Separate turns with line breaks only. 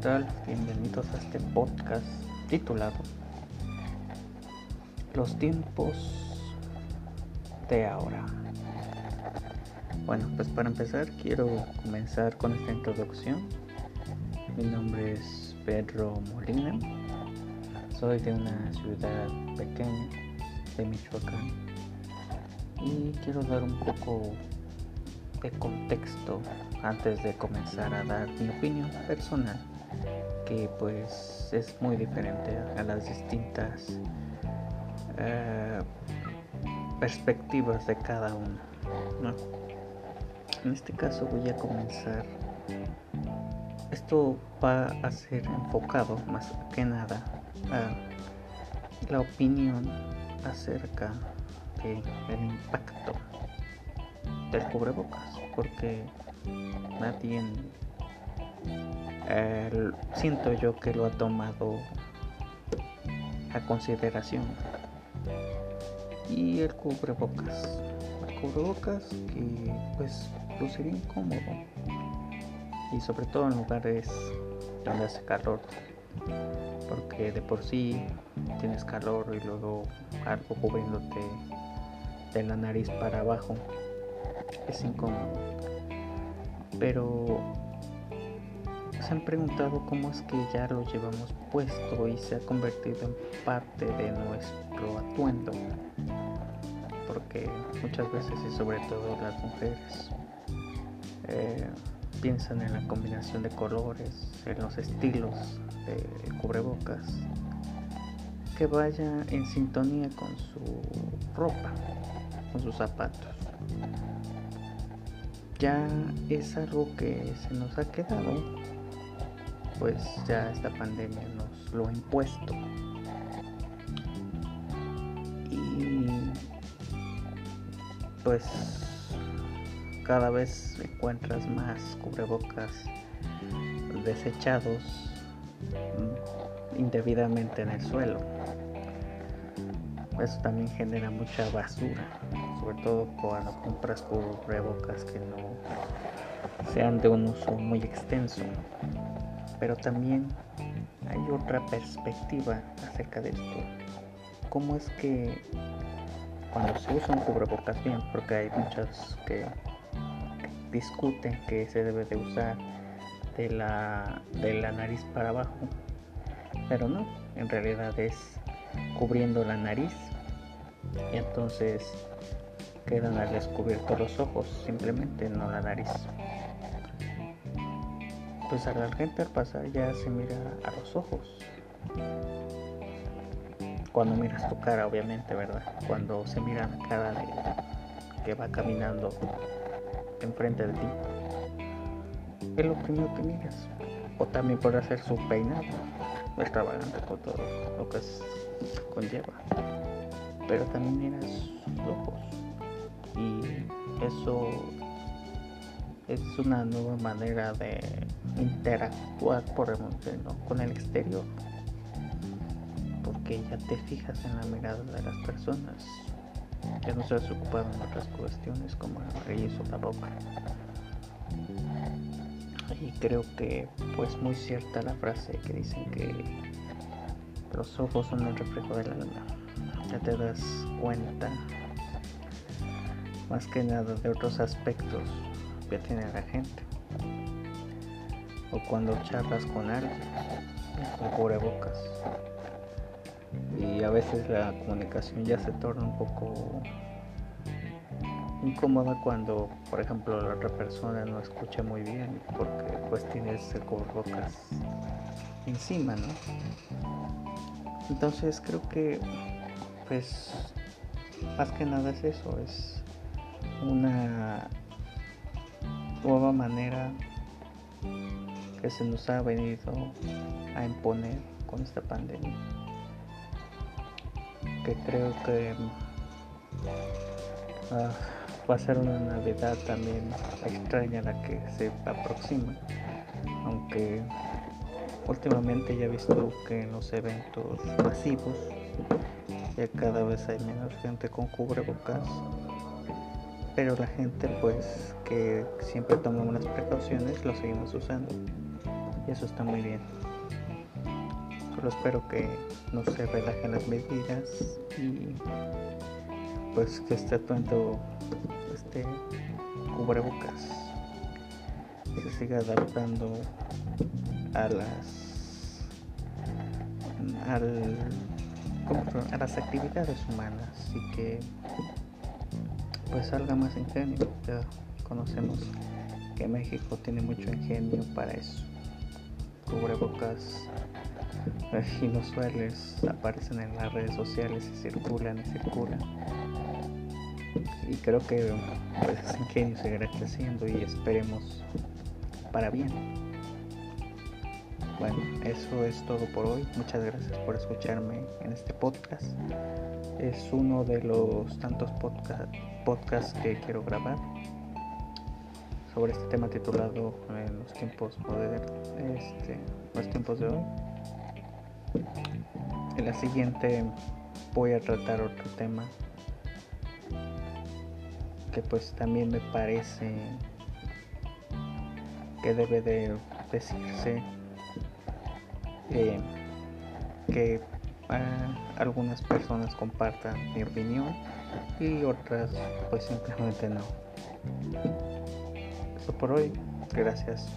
tal? Bienvenidos a este podcast titulado Los tiempos de ahora. Bueno, pues para empezar quiero comenzar con esta introducción. Mi nombre es Pedro Molina. Soy de una ciudad pequeña de Michoacán y quiero dar un poco de contexto antes de comenzar a dar mi opinión personal que pues es muy diferente a las distintas eh, perspectivas de cada uno en este caso voy a comenzar. Esto va a ser enfocado más que nada a la opinión acerca del impacto del cubrebocas porque nadie eh, siento yo que lo ha tomado a consideración. Y el cubrebocas. El cubrebocas que pues luciría incómodo. Y sobre todo en lugares donde hace calor. Porque de por sí tienes calor y luego algo cubriéndote de la nariz para abajo. Es incómodo. Pero han preguntado cómo es que ya lo llevamos puesto y se ha convertido en parte de nuestro atuendo. Porque muchas veces y sobre todo las mujeres eh, piensan en la combinación de colores, en los estilos de cubrebocas que vaya en sintonía con su ropa, con sus zapatos ya es algo que se nos ha quedado, pues ya esta pandemia nos lo ha impuesto. Y pues cada vez encuentras más cubrebocas desechados indebidamente en el suelo. Eso también genera mucha basura sobre todo cuando compras cubrebocas que no sean de un uso muy extenso. Pero también hay otra perspectiva acerca de esto. ¿Cómo es que cuando se usa un cubrebocas bien, porque hay muchas que discuten que se debe de usar de la, de la nariz para abajo, pero no, en realidad es cubriendo la nariz y entonces quedan al descubierto los ojos, simplemente no la nariz. Pues a la gente al pasar ya se mira a los ojos. Cuando miras tu cara, obviamente, ¿verdad? Cuando se mira la cara de que va caminando enfrente de ti. Es lo primero que miras. O también por hacer su peinado extravagante con todo lo que conlleva. Pero también miras los ojos y eso es una nueva manera de interactuar por momento con el exterior. Porque ya te fijas en la mirada de las personas. Ya no has ocupado en otras cuestiones como el o la boca. Y creo que pues muy cierta la frase que dicen que los ojos son el reflejo de la luna ya te das cuenta más que nada de otros aspectos que tiene la gente. O cuando charlas con alguien, con cubrebocas. Y a veces la comunicación ya se torna un poco incómoda cuando, por ejemplo, la otra persona no escucha muy bien porque pues tienes el cubrebocas encima, ¿no? Entonces creo que pues más que nada es eso, es una nueva manera que se nos ha venido a imponer con esta pandemia que creo que ah, va a ser una navidad también extraña la que se aproxima aunque últimamente ya he visto que en los eventos masivos ya cada vez hay menos gente con cubrebocas pero la gente pues que siempre toma unas precauciones lo seguimos usando. Y eso está muy bien. Solo espero que no se relajen las medidas y pues que esté atento este cubrebocas. Se siga adaptando a las al, a las actividades humanas y que pues salga más ingenio ya conocemos que México tiene mucho ingenio para eso cubrebocas inusuales aparecen en las redes sociales y circulan y circulan. Y creo que pues, ese ingenio seguirá creciendo y esperemos para bien. Bueno, eso es todo por hoy. Muchas gracias por escucharme en este podcast. Es uno de los tantos podcast, podcasts que quiero grabar sobre este tema titulado en los tiempos modernos, este, los tiempos de hoy. En la siguiente voy a tratar otro tema que pues también me parece que debe de decirse eh, que algunas personas compartan mi opinión y otras pues simplemente no. Eso por hoy. Gracias.